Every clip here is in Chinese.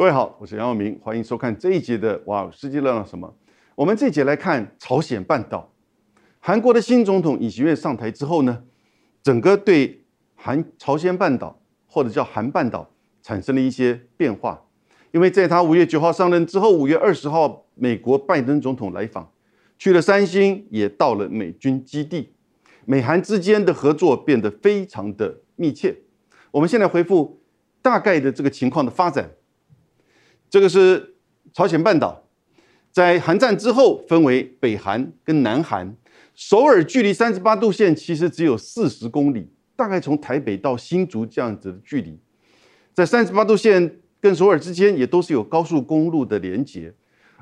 各位好，我是杨耀明，欢迎收看这一节的《哇，世界乱了什么》。我们这一节来看朝鲜半岛。韩国的新总统尹锡悦上台之后呢，整个对韩朝鲜半岛或者叫韩半岛产生了一些变化。因为在他五月九号上任之后，五月二十号，美国拜登总统来访，去了三星，也到了美军基地，美韩之间的合作变得非常的密切。我们现在回复大概的这个情况的发展。这个是朝鲜半岛，在韩战之后分为北韩跟南韩。首尔距离三十八度线其实只有四十公里，大概从台北到新竹这样子的距离。在三十八度线跟首尔之间也都是有高速公路的连接，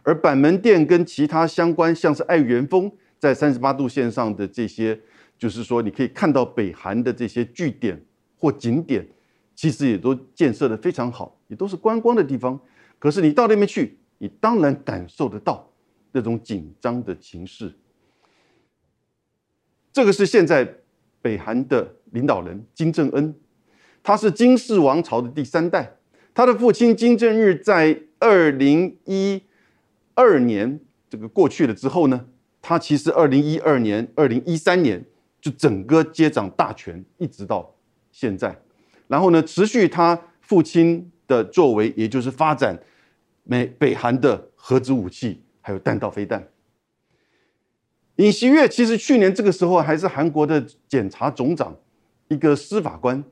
而板门店跟其他相关，像是爱元丰在三十八度线上的这些，就是说你可以看到北韩的这些据点或景点，其实也都建设的非常好，也都是观光的地方。可是你到那边去，你当然感受得到那种紧张的情势。这个是现在北韩的领导人金正恩，他是金氏王朝的第三代。他的父亲金正日在二零一二年这个过去了之后呢，他其实二零一二年、二零一三年就整个接掌大权，一直到现在。然后呢，持续他父亲。的作为，也就是发展美北韩的核子武器，还有弹道飞弹。尹锡悦其实去年这个时候还是韩国的检察总长，一个司法官，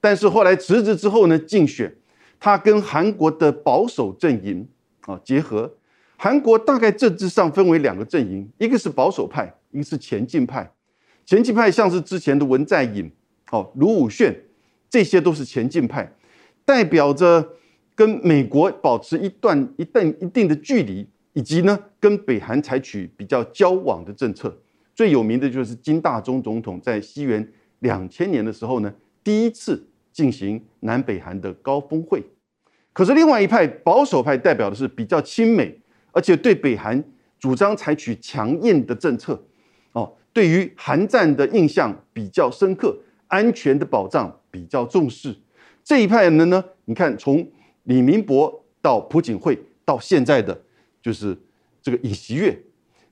但是后来辞职之后呢，竞选他跟韩国的保守阵营啊结合。韩国大概政治上分为两个阵营，一个是保守派，一个是前进派。前进派像是之前的文在寅、哦卢武铉，这些都是前进派。代表着跟美国保持一段一段一定的距离，以及呢跟北韩采取比较交往的政策。最有名的就是金大中总统在西元两千年的时候呢，第一次进行南北韩的高峰会。可是另外一派保守派代表的是比较亲美，而且对北韩主张采取强硬的政策。哦，对于韩战的印象比较深刻，安全的保障比较重视。这一派人呢？你看，从李明博到朴槿惠，到现在的就是这个尹锡悦，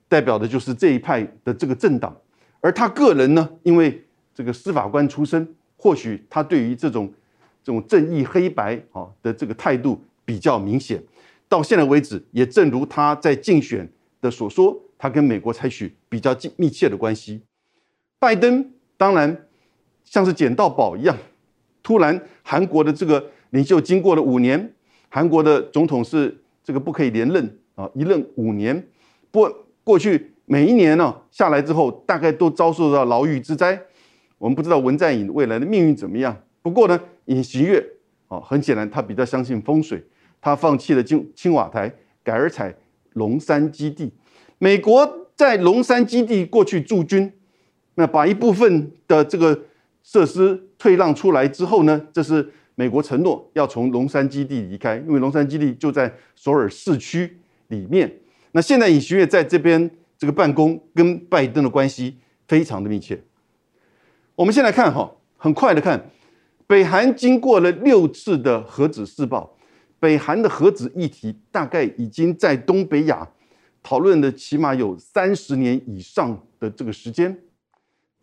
代表的就是这一派的这个政党。而他个人呢，因为这个司法官出身，或许他对于这种这种正义黑白啊的这个态度比较明显。到现在为止，也正如他在竞选的所说，他跟美国采取比较近密切的关系。拜登当然像是捡到宝一样。突然，韩国的这个领袖经过了五年，韩国的总统是这个不可以连任啊，一任五年。不过去每一年呢下来之后，大概都遭受到牢狱之灾。我们不知道文在寅未来的命运怎么样。不过呢，尹锡悦啊，很显然他比较相信风水，他放弃了青青瓦台，改而采龙山基地。美国在龙山基地过去驻军，那把一部分的这个。设施退让出来之后呢，这是美国承诺要从龙山基地离开，因为龙山基地就在首尔市区里面。那现在尹锡悦在这边这个办公，跟拜登的关系非常的密切。我们先来看哈，很快的看，北韩经过了六次的核子试爆，北韩的核子议题大概已经在东北亚讨论的起码有三十年以上的这个时间。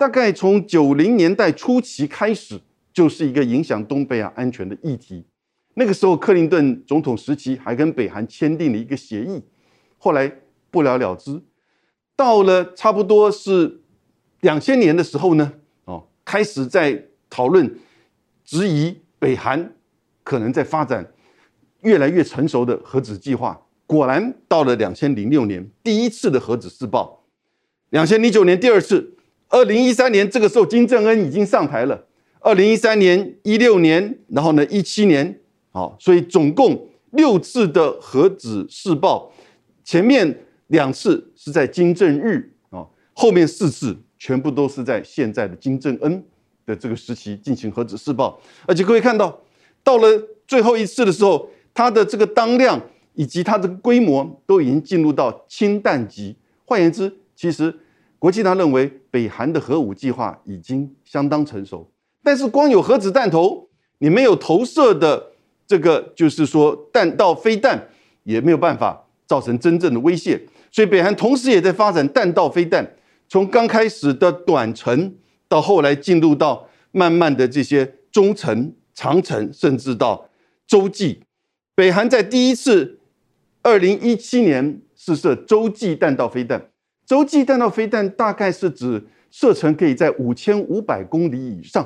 大概从九零年代初期开始，就是一个影响东北亚安全的议题。那个时候，克林顿总统时期还跟北韩签订了一个协议，后来不了了之。到了差不多是两千年的时候呢，哦，开始在讨论质疑北韩可能在发展越来越成熟的核子计划。果然，到了两千零六年，第一次的核子试爆；两千零九年，第二次。二零一三年这个时候，金正恩已经上台了。二零一三年、一六年，然后呢，一七年，好，所以总共六次的核子试爆，前面两次是在金正日啊，后面四次全部都是在现在的金正恩的这个时期进行核子试爆。而且各位看到，到了最后一次的时候，它的这个当量以及它的规模都已经进入到氢弹级。换言之，其实。国际上认为，北韩的核武计划已经相当成熟，但是光有核子弹头，你没有投射的这个就是说弹道飞弹也没有办法造成真正的威胁，所以北韩同时也在发展弹道飞弹，从刚开始的短程到后来进入到慢慢的这些中程、长程，甚至到洲际。北韩在第一次二零一七年试射洲际弹道飞弹，洲际弹道飞弹大概是指射程可以在五千五百公里以上。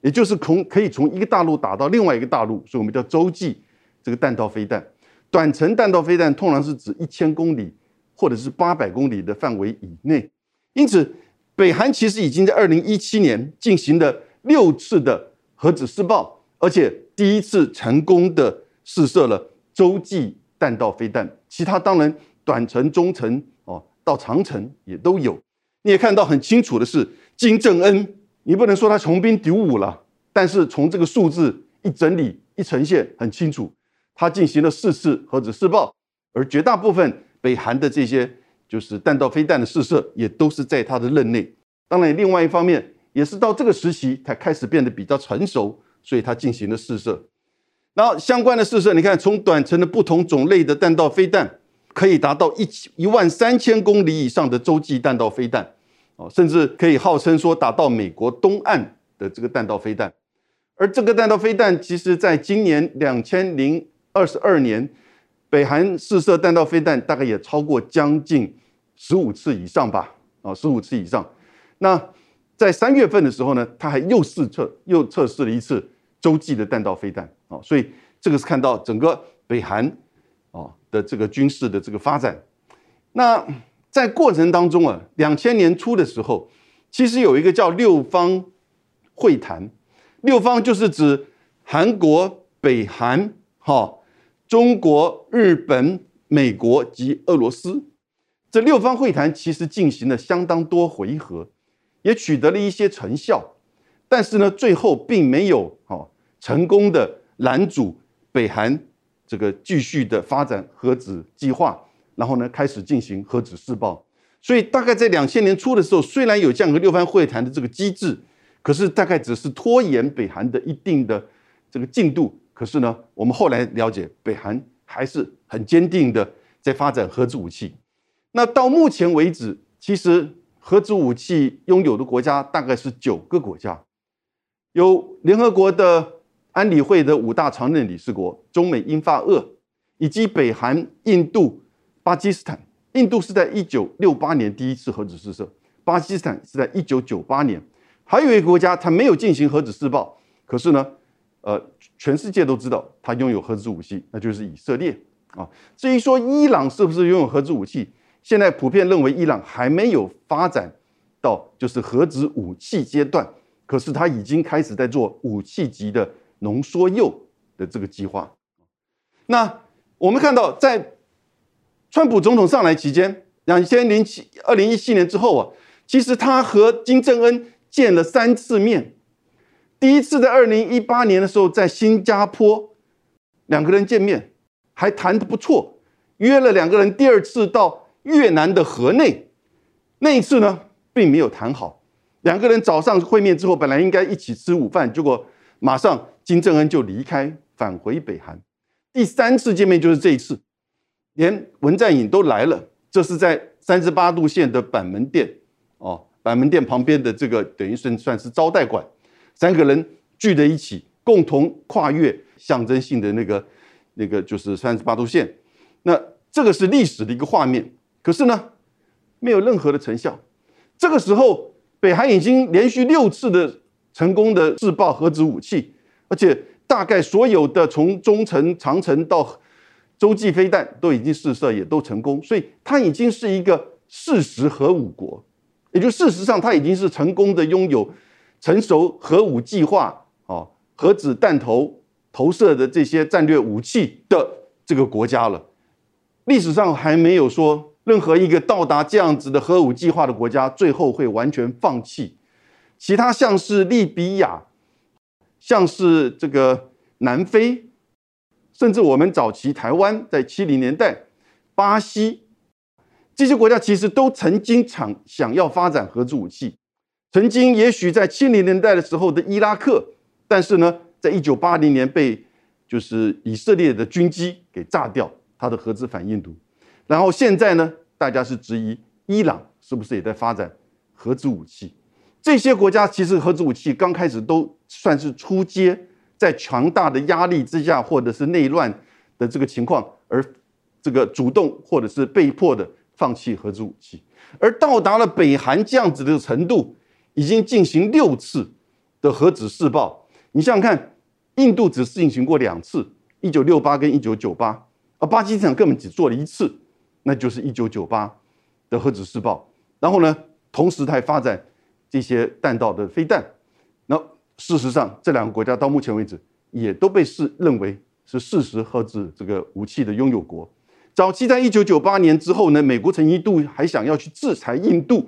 也就是从可以从一个大陆打到另外一个大陆，所以我们叫洲际这个弹道飞弹。短程弹道飞弹通常是指一千公里或者是八百公里的范围以内。因此，北韩其实已经在二零一七年进行了六次的核子试爆，而且第一次成功的试射了洲际弹道飞弹。其他当然短程、中程哦到长城也都有。你也看到很清楚的是金正恩。你不能说他穷兵黩武了，但是从这个数字一整理一呈现很清楚，他进行了四次核子试爆，而绝大部分北韩的这些就是弹道飞弹的试射也都是在他的任内。当然，另外一方面也是到这个时期才开始变得比较成熟，所以他进行了试射。然后相关的试射，你看从短程的不同种类的弹道飞弹，可以达到一一万三千公里以上的洲际弹道飞弹。哦，甚至可以号称说打到美国东岸的这个弹道飞弹，而这个弹道飞弹，其实在今年两千零二十二年，北韩试射弹道飞弹大概也超过将近十五次以上吧，啊，十五次以上。那在三月份的时候呢，他还又试测又测试了一次洲际的弹道飞弹，啊，所以这个是看到整个北韩的这个军事的这个发展，那。在过程当中啊，两千年初的时候，其实有一个叫六方会谈，六方就是指韩国、北韩、哈、中国、日本、美国及俄罗斯。这六方会谈其实进行了相当多回合，也取得了一些成效，但是呢，最后并没有哈成功的拦阻北韩这个继续的发展核子计划。然后呢，开始进行核子试爆，所以大概在两千年初的时候，虽然有这样一个六方会谈的这个机制，可是大概只是拖延北韩的一定的这个进度。可是呢，我们后来了解，北韩还是很坚定的在发展核子武器。那到目前为止，其实核子武器拥有的国家大概是九个国家，有联合国的安理会的五大常任理事国，中美英法俄，以及北韩、印度。巴基斯坦、印度是在一九六八年第一次核子试射，巴基斯坦是在一九九八年，还有一个国家它没有进行核子试爆，可是呢，呃，全世界都知道它拥有核子武器，那就是以色列啊。至于说伊朗是不是拥有核子武器，现在普遍认为伊朗还没有发展到就是核子武器阶段，可是它已经开始在做武器级的浓缩铀的这个计划。那我们看到在。川普总统上来期间，两千零七、二零一七年之后啊，其实他和金正恩见了三次面。第一次在二零一八年的时候，在新加坡，两个人见面还谈得不错，约了两个人第二次到越南的河内。那一次呢，并没有谈好。两个人早上会面之后，本来应该一起吃午饭，结果马上金正恩就离开，返回北韩。第三次见面就是这一次。连文在寅都来了，这是在三十八度线的板门店哦，板门店旁边的这个等于是算是招待馆，三个人聚在一起，共同跨越象征性的那个那个就是三十八度线，那这个是历史的一个画面。可是呢，没有任何的成效。这个时候，北韩已经连续六次的成功的试爆核子武器，而且大概所有的从中程、长程到洲际飞弹都已经试射，也都成功，所以它已经是一个事实核武国，也就事实上它已经是成功的拥有成熟核武计划、哦核子弹头投射的这些战略武器的这个国家了。历史上还没有说任何一个到达这样子的核武计划的国家最后会完全放弃。其他像是利比亚，像是这个南非。甚至我们早期台湾在七零年代，巴西这些国家其实都曾经想想要发展核子武器，曾经也许在七零年代的时候的伊拉克，但是呢，在一九八零年被就是以色列的军机给炸掉它的核子反应炉。然后现在呢，大家是质疑伊朗是不是也在发展核子武器？这些国家其实核子武器刚开始都算是出街，在强大的压力之下，或者是内乱的这个情况，而这个主动或者是被迫的放弃核子武器，而到达了北韩这样子的程度，已经进行六次的核子试爆。你想想看，印度只进行过两次，一九六八跟一九九八，而巴基斯坦根本只做了一次，那就是一九九八的核子试爆。然后呢，同时它发展。这些弹道的飞弹，事实上，这两个国家到目前为止也都被视认为是事实核子这个武器的拥有国。早期在一九九八年之后呢，美国曾一度还想要去制裁印度，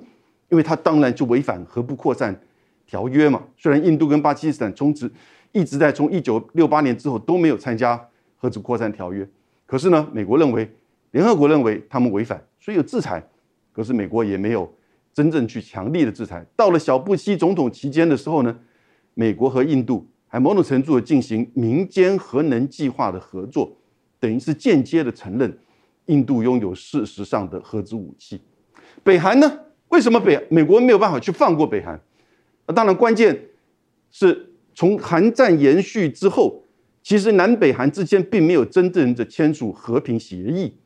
因为它当然就违反核不扩散条约嘛。虽然印度跟巴基斯坦从此一直在从一九六八年之后都没有参加核子扩散条约，可是呢，美国认为联合国认为他们违反，所以有制裁，可是美国也没有。真正去强力的制裁，到了小布希总统期间的时候呢，美国和印度还某种程度的进行民间核能计划的合作，等于是间接的承认印度拥有事实上的核子武器。北韩呢？为什么北美国没有办法去放过北韩？那当然关键是从韩战延续之后，其实南北韩之间并没有真正的签署和平协议，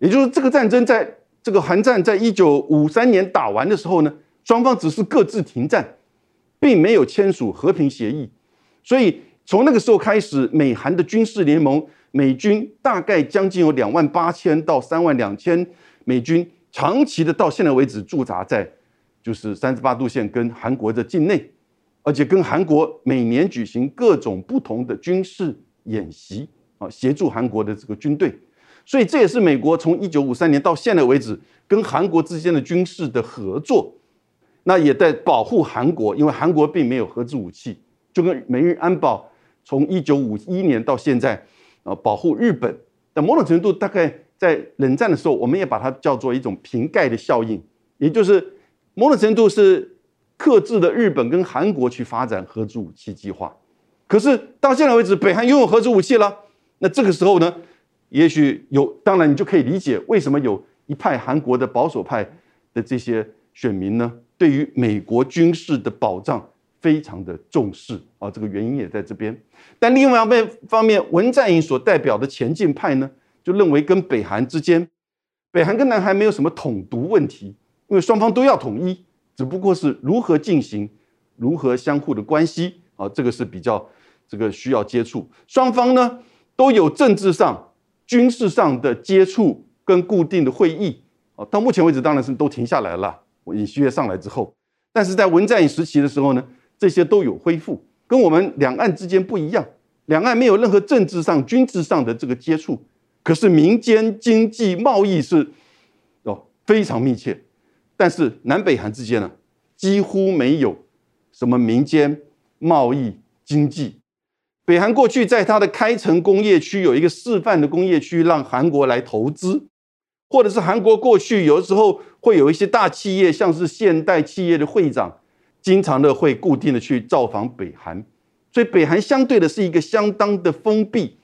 也就是这个战争在。这个韩战在一九五三年打完的时候呢，双方只是各自停战，并没有签署和平协议。所以从那个时候开始，美韩的军事联盟，美军大概将近有两万八千到三万两千美军，长期的到现在为止驻扎在就是三十八度线跟韩国的境内，而且跟韩国每年举行各种不同的军事演习啊，协助韩国的这个军队。所以这也是美国从一九五三年到现在为止跟韩国之间的军事的合作，那也在保护韩国，因为韩国并没有核子武器，就跟美日安保从一九五一年到现在，呃，保护日本。但某种程度，大概在冷战的时候，我们也把它叫做一种瓶盖的效应，也就是某种程度是克制的日本跟韩国去发展核子武器计划。可是到现在为止，北韩拥有核子武器了，那这个时候呢？也许有，当然你就可以理解为什么有一派韩国的保守派的这些选民呢，对于美国军事的保障非常的重视啊，这个原因也在这边。但另外一面方面，文在寅所代表的前进派呢，就认为跟北韩之间，北韩跟南韩没有什么统独问题，因为双方都要统一，只不过是如何进行，如何相互的关系啊，这个是比较这个需要接触。双方呢都有政治上。军事上的接触跟固定的会议啊，到目前为止当然是都停下来了。尹锡悦上来之后，但是在文在寅时期的时候呢，这些都有恢复，跟我们两岸之间不一样。两岸没有任何政治上、军事上的这个接触，可是民间经济贸易是哦非常密切。但是南北韩之间呢，几乎没有什么民间贸易经济。北韩过去在它的开城工业区有一个示范的工业区，让韩国来投资，或者是韩国过去有的时候会有一些大企业，像是现代企业的会长，经常的会固定的去造访北韩，所以北韩相对的是一个相当的封闭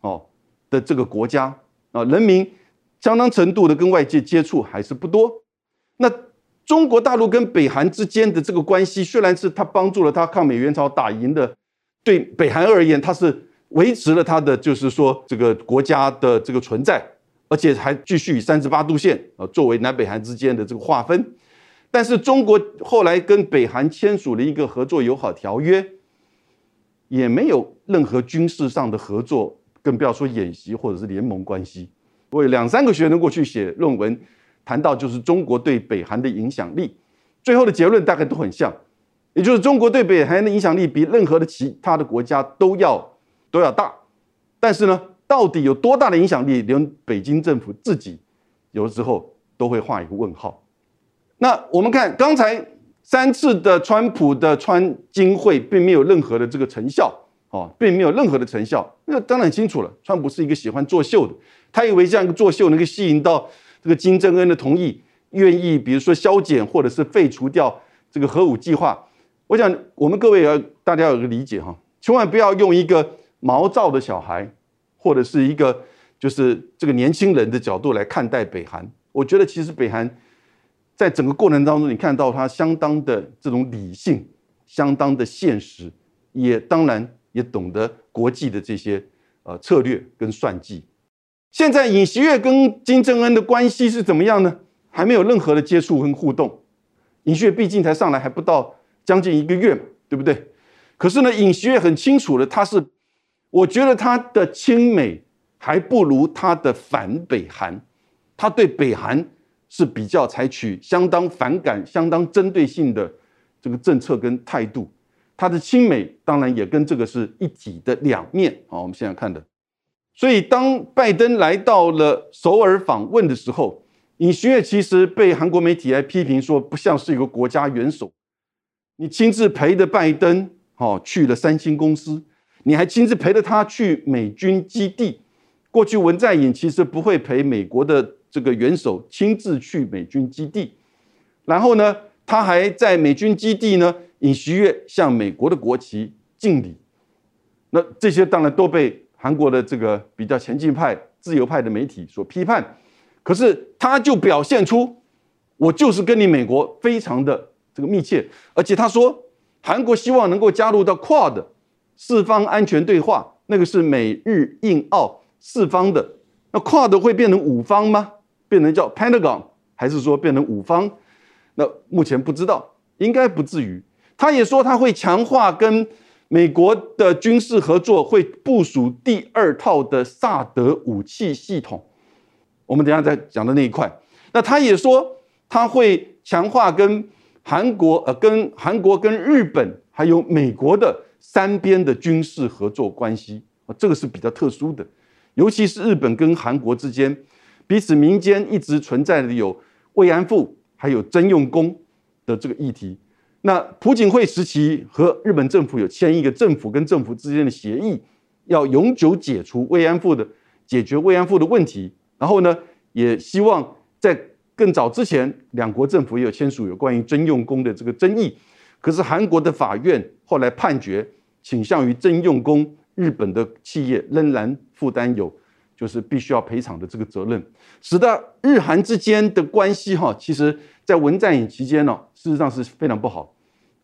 哦的这个国家啊，人民相当程度的跟外界接触还是不多。那中国大陆跟北韩之间的这个关系，虽然是他帮助了他抗美援朝打赢的。对北韩而言，他是维持了他的，就是说这个国家的这个存在，而且还继续以三十八度线啊作为南北韩之间的这个划分。但是中国后来跟北韩签署了一个合作友好条约，也没有任何军事上的合作，更不要说演习或者是联盟关系。我有两三个学生过去写论文，谈到就是中国对北韩的影响力，最后的结论大概都很像。也就是中国对北韩的影响力比任何的其他的国家都要都要大，但是呢，到底有多大的影响力，连北京政府自己有的时候都会画一个问号。那我们看刚才三次的川普的川金会，并没有任何的这个成效哦，并没有任何的成效。那当然很清楚了，川普是一个喜欢作秀的，他以为这样一个作秀能够吸引到这个金正恩的同意，愿意比如说削减或者是废除掉这个核武计划。我想，我们各位要大家有个理解哈，千万不要用一个毛躁的小孩，或者是一个就是这个年轻人的角度来看待北韩，我觉得其实北韩在整个过程当中，你看到他相当的这种理性，相当的现实，也当然也懂得国际的这些呃策略跟算计。现在尹锡悦跟金正恩的关系是怎么样呢？还没有任何的接触跟互动。尹锡悦毕竟才上来还不到将近一个月嘛，对不对？可是呢，尹锡悦很清楚的，他是，我觉得他的亲美还不如他的反北韩，他对北韩是比较采取相当反感、相当针对性的这个政策跟态度。他的亲美当然也跟这个是一体的两面。好，我们现在看的。所以，当拜登来到了首尔访问的时候，尹锡悦其实被韩国媒体来批评说，不像是一个国家元首。你亲自陪着拜登，哦，去了三星公司，你还亲自陪着他去美军基地。过去文在寅其实不会陪美国的这个元首亲自去美军基地。然后呢，他还在美军基地呢，尹锡悦向美国的国旗敬礼。那这些当然都被。韩国的这个比较前进派、自由派的媒体所批判，可是他就表现出，我就是跟你美国非常的这个密切，而且他说韩国希望能够加入到 QUAD 四方安全对话，那个是美日印澳四方的，那跨的会变成五方吗？变成叫 Pentagon，还是说变成五方？那目前不知道，应该不至于。他也说他会强化跟。美国的军事合作会部署第二套的萨德武器系统，我们等下再讲的那一块。那他也说他会强化跟韩国、呃，跟韩国、跟日本还有美国的三边的军事合作关系啊，这个是比较特殊的，尤其是日本跟韩国之间彼此民间一直存在的有慰安妇还有征用工的这个议题。那朴槿惠时期和日本政府有签一个政府跟政府之间的协议，要永久解除慰安妇的解决慰安妇的问题。然后呢，也希望在更早之前，两国政府也有签署有关于征用工的这个争议。可是韩国的法院后来判决倾向于征用工，日本的企业仍然负担有就是必须要赔偿的这个责任，使得日韩之间的关系哈，其实在文在寅期间呢。事实上是非常不好，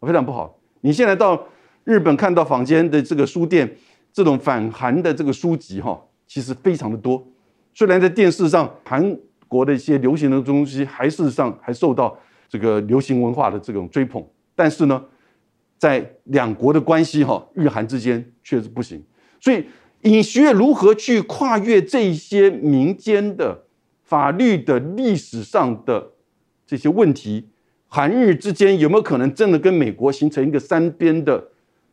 非常不好。你现在到日本看到坊间的这个书店，这种反韩的这个书籍哈，其实非常的多。虽然在电视上韩国的一些流行的东西，还事实上还受到这个流行文化的这种追捧，但是呢，在两国的关系哈，日韩之间确实不行。所以，尹锡悦如何去跨越这些民间的法律的历史上的这些问题？韩日之间有没有可能真的跟美国形成一个三边的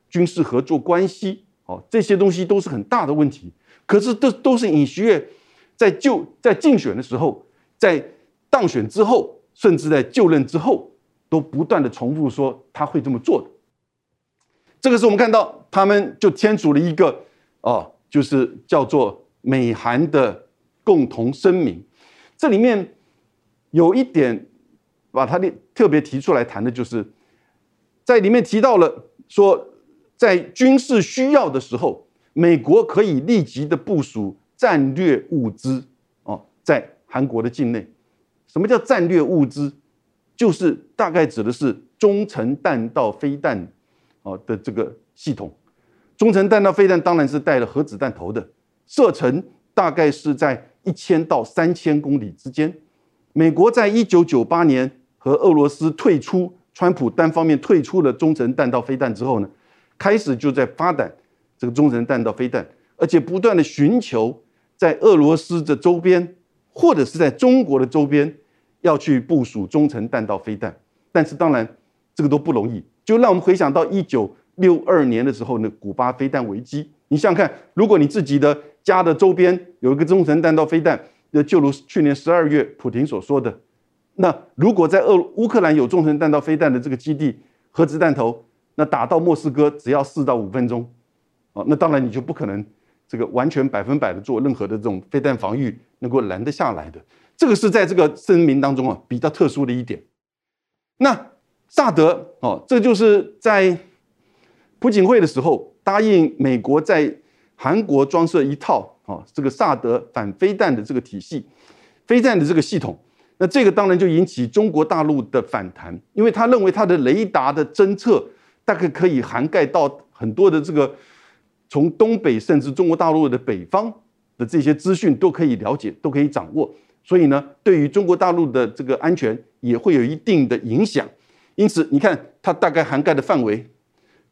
军事合作关系？哦，这些东西都是很大的问题。可是，这都是尹锡悦在就在竞选的时候，在当选之后，甚至在就任之后，都不断的重复说他会这么做的。这个是我们看到他们就签署了一个哦，就是叫做美韩的共同声明。这里面有一点。把他的特别提出来谈的就是，在里面提到了说，在军事需要的时候，美国可以立即的部署战略物资哦，在韩国的境内。什么叫战略物资？就是大概指的是中程弹道飞弹哦的这个系统。中程弹道飞弹当然是带了核子弹头的，射程大概是在一千到三千公里之间。美国在一九九八年。和俄罗斯退出，川普单方面退出了中程弹道飞弹之后呢，开始就在发展这个中程弹道飞弹，而且不断的寻求在俄罗斯的周边或者是在中国的周边要去部署中程弹道飞弹。但是当然这个都不容易，就让我们回想到一九六二年的时候呢，古巴飞弹危机。你想想看，如果你自己的家的周边有一个中程弹道飞弹，那就如去年十二月普京所说的。那如果在俄乌克兰有中程弹道飞弹的这个基地，核子弹头，那打到莫斯科只要四到五分钟，哦，那当然你就不可能这个完全百分百的做任何的这种飞弹防御能够拦得下来的。这个是在这个声明当中啊比较特殊的一点。那萨德哦，这就是在朴槿惠的时候答应美国在韩国装设一套啊这个萨德反飞弹的这个体系，飞弹的这个系统。那这个当然就引起中国大陆的反弹，因为他认为他的雷达的侦测大概可以涵盖到很多的这个从东北甚至中国大陆的北方的这些资讯都可以了解，都可以掌握，所以呢，对于中国大陆的这个安全也会有一定的影响。因此，你看它大概涵盖的范围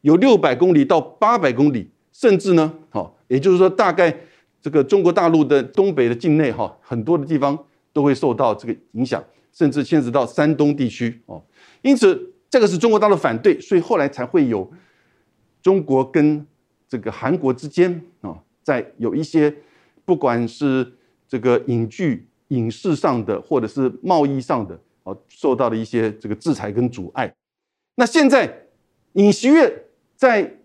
有六百公里到八百公里，甚至呢，好，也就是说，大概这个中国大陆的东北的境内哈，很多的地方。都会受到这个影响，甚至牵涉到山东地区哦。因此，这个是中国大陆反对，所以后来才会有中国跟这个韩国之间啊，在有一些不管是这个影剧、影视上的，或者是贸易上的受到了一些这个制裁跟阻碍。那现在尹锡悦在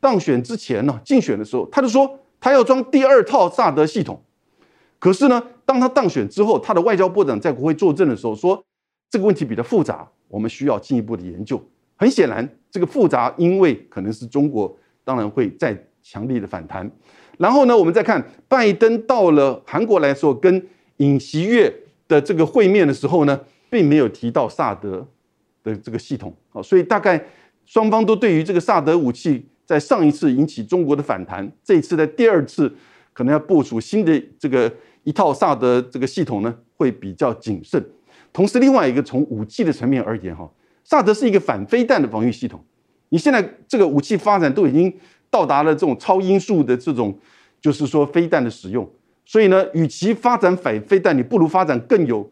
当选之前呢，竞选的时候，他就说他要装第二套萨德系统。可是呢，当他当选之后，他的外交部长在国会作证的时候说，这个问题比较复杂，我们需要进一步的研究。很显然，这个复杂，因为可能是中国，当然会再强力的反弹。然后呢，我们再看拜登到了韩国来说，跟尹锡悦的这个会面的时候呢，并没有提到萨德的这个系统啊，所以大概双方都对于这个萨德武器，在上一次引起中国的反弹，这一次在第二次可能要部署新的这个。一套萨德这个系统呢，会比较谨慎。同时，另外一个从武器的层面而言，哈，萨德是一个反飞弹的防御系统。你现在这个武器发展都已经到达了这种超音速的这种，就是说飞弹的使用。所以呢，与其发展反飞弹，你不如发展更有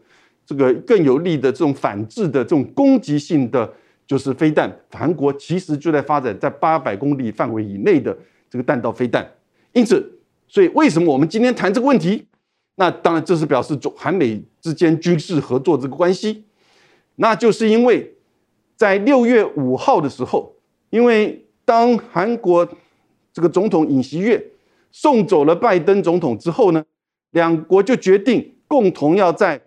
这个更有力的这种反制的这种攻击性的，就是飞弹。韩国其实就在发展在八百公里范围以内的这个弹道飞弹。因此，所以为什么我们今天谈这个问题？那当然，这是表示中韩美之间军事合作这个关系，那就是因为在六月五号的时候，因为当韩国这个总统尹锡悦送走了拜登总统之后呢，两国就决定共同要在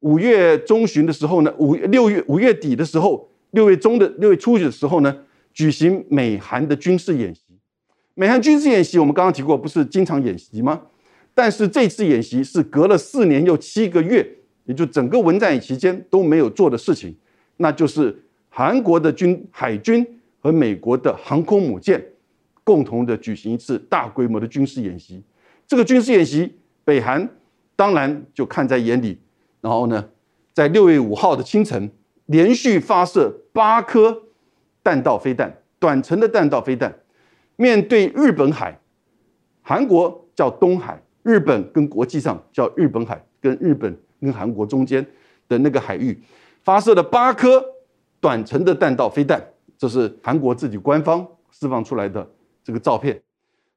五月中旬的时候呢，五六月五月底的时候，六月中的六月初的时候呢，举行美韩的军事演习。美韩军事演习，我们刚刚提过，不是经常演习吗？但是这次演习是隔了四年又七个月，也就整个文在寅期间都没有做的事情，那就是韩国的军海军和美国的航空母舰共同的举行一次大规模的军事演习。这个军事演习，北韩当然就看在眼里。然后呢，在六月五号的清晨，连续发射八颗弹道飞弹，短程的弹道飞弹，面对日本海，韩国叫东海。日本跟国际上叫日本海，跟日本跟韩国中间的那个海域，发射了八颗短程的弹道飞弹，这是韩国自己官方释放出来的这个照片。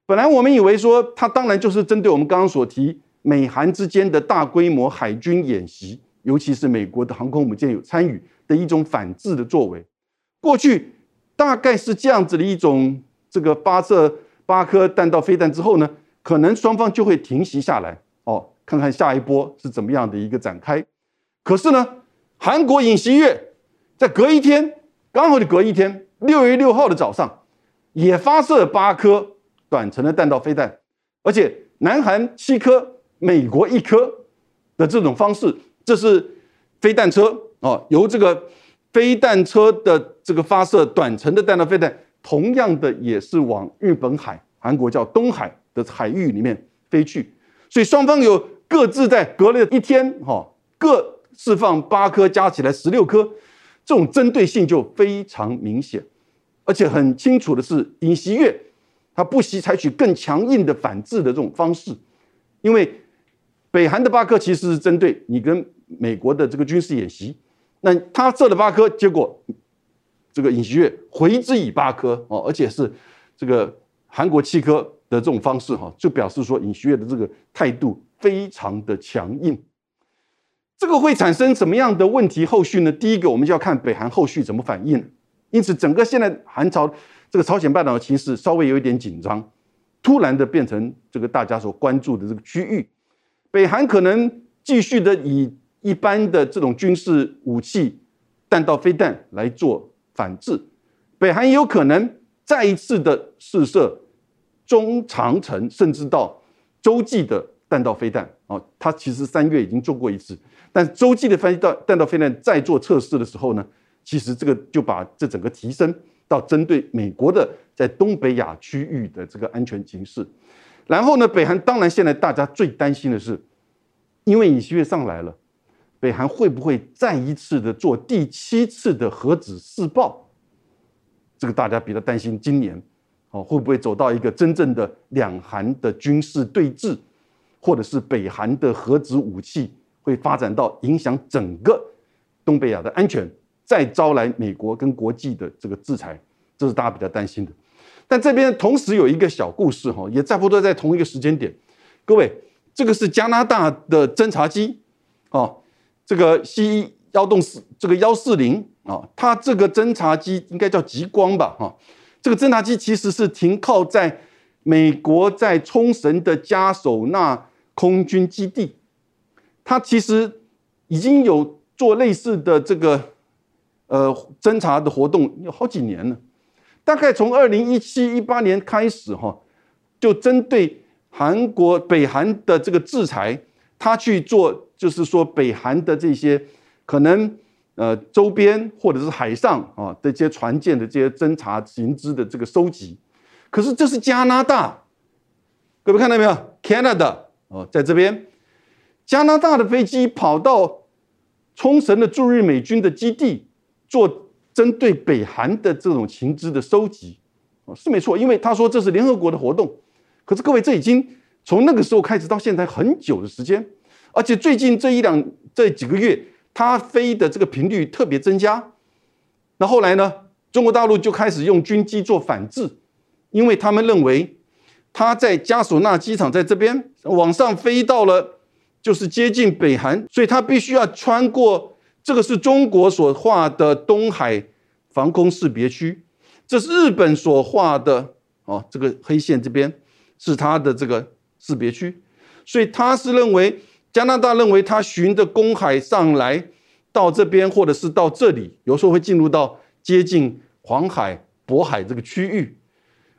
本来我们以为说，它当然就是针对我们刚刚所提美韩之间的大规模海军演习，尤其是美国的航空母舰有参与的一种反制的作为。过去大概是这样子的一种这个发射八颗弹道飞弹之后呢？可能双方就会停息下来哦，看看下一波是怎么样的一个展开。可是呢，韩国尹锡悦在隔一天，刚好就隔一天，六月六号的早上，也发射八颗短程的弹道飞弹，而且南韩七颗，美国一颗的这种方式，这是飞弹车哦，由这个飞弹车的这个发射短程的弹道飞弹，同样的也是往日本海，韩国叫东海。的海域里面飞去，所以双方有各自在隔了一天，哈，各释放八颗，加起来十六颗，这种针对性就非常明显，而且很清楚的是，尹锡悦他不惜采取更强硬的反制的这种方式，因为北韩的八颗其实是针对你跟美国的这个军事演习，那他射了八颗，结果这个尹锡悦回之以八颗哦，而且是这个韩国七颗。的这种方式哈，就表示说尹锡悦的这个态度非常的强硬，这个会产生什么样的问题？后续呢？第一个，我们就要看北韩后续怎么反应。因此，整个现在韩朝这个朝鲜半岛的情势稍微有一点紧张，突然的变成这个大家所关注的这个区域。北韩可能继续的以一般的这种军事武器、弹道飞弹来做反制，北韩也有可能再一次的试射。中长程甚至到洲际的弹道飞弹啊，它其实三月已经做过一次，但洲际的飞弹弹道飞弹再做测试的时候呢，其实这个就把这整个提升到针对美国的在东北亚区域的这个安全形势。然后呢，北韩当然现在大家最担心的是，因为尹锡悦上来了，北韩会不会再一次的做第七次的核子试爆？这个大家比较担心，今年哦会不会走到一个真正的两韩的军事对峙，或者是北韩的核子武器会发展到影响整个东北亚的安全，再招来美国跟国际的这个制裁，这是大家比较担心的。但这边同时有一个小故事哈，也差不多在同一个时间点。各位，这个是加拿大的侦察机，哦，这个 C 幺洞四，这个幺四零啊，它这个侦察机应该叫极光吧，哈，这个侦察机其实是停靠在美国在冲绳的加手纳空军基地，它其实已经有做类似的这个呃侦察的活动有好几年了。大概从二零一七一八年开始，哈，就针对韩国北韩的这个制裁，他去做，就是说北韩的这些可能呃周边或者是海上啊这些船舰的这些侦察行知的这个收集。可是这是加拿大，各位看到没有？Canada 哦，在这边，加拿大的飞机跑到冲绳的驻日美军的基地做。针对北韩的这种情资的收集，啊是没错，因为他说这是联合国的活动，可是各位这已经从那个时候开始到现在很久的时间，而且最近这一两这几个月，他飞的这个频率特别增加。那后来呢，中国大陆就开始用军机做反制，因为他们认为他在加索纳机场在这边往上飞到了，就是接近北韩，所以他必须要穿过。这个是中国所画的东海防空识别区，这是日本所画的哦，这个黑线这边是它的这个识别区，所以他是认为加拿大认为他循着公海上来到这边，或者是到这里，有时候会进入到接近黄海、渤海这个区域。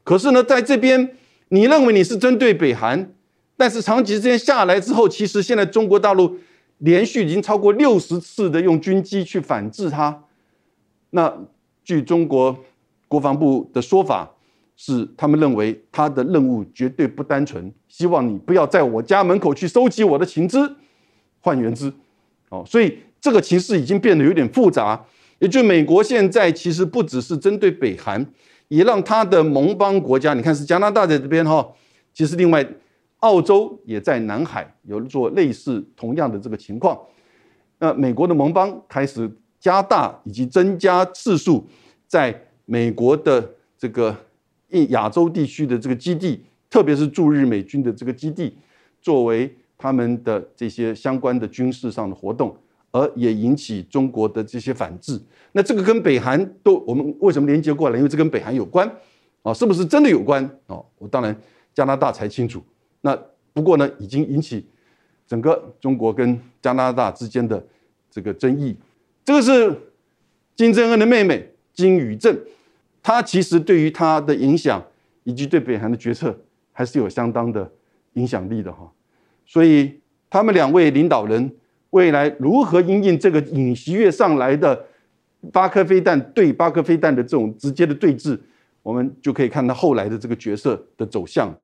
可是呢，在这边你认为你是针对北韩，但是长期时间下来之后，其实现在中国大陆。连续已经超过六十次的用军机去反制它，那据中国国防部的说法是，他们认为他的任务绝对不单纯，希望你不要在我家门口去收集我的情资，换言之，哦，所以这个情势已经变得有点复杂。也就美国现在其实不只是针对北韩，也让他的盟邦国家，你看是加拿大在这边哈，其实另外。澳洲也在南海有做类似同样的这个情况，那美国的盟邦开始加大以及增加次数，在美国的这个亚洲地区的这个基地，特别是驻日美军的这个基地，作为他们的这些相关的军事上的活动，而也引起中国的这些反制。那这个跟北韩都我们为什么连接过来？因为这跟北韩有关啊，是不是真的有关啊？我当然加拿大才清楚。那不过呢，已经引起整个中国跟加拿大之间的这个争议。这个是金正恩的妹妹金宇镇，她其实对于他的影响以及对北韩的决策还是有相当的影响力的哈。所以他们两位领导人未来如何应应这个尹锡悦上来的八颗飞弹对八颗飞弹的这种直接的对峙，我们就可以看到后来的这个角色的走向。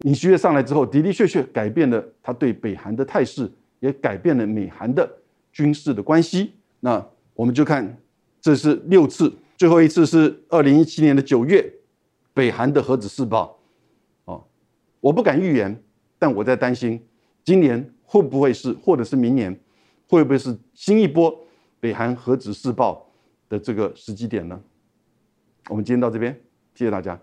尹锡悦上来之后，的的确确改变了他对北韩的态势，也改变了美韩的军事的关系。那我们就看，这是六次，最后一次是二零一七年的九月，北韩的核子试爆。哦，我不敢预言，但我在担心，今年会不会是，或者是明年，会不会是新一波北韩核子试爆的这个时机点呢？我们今天到这边，谢谢大家。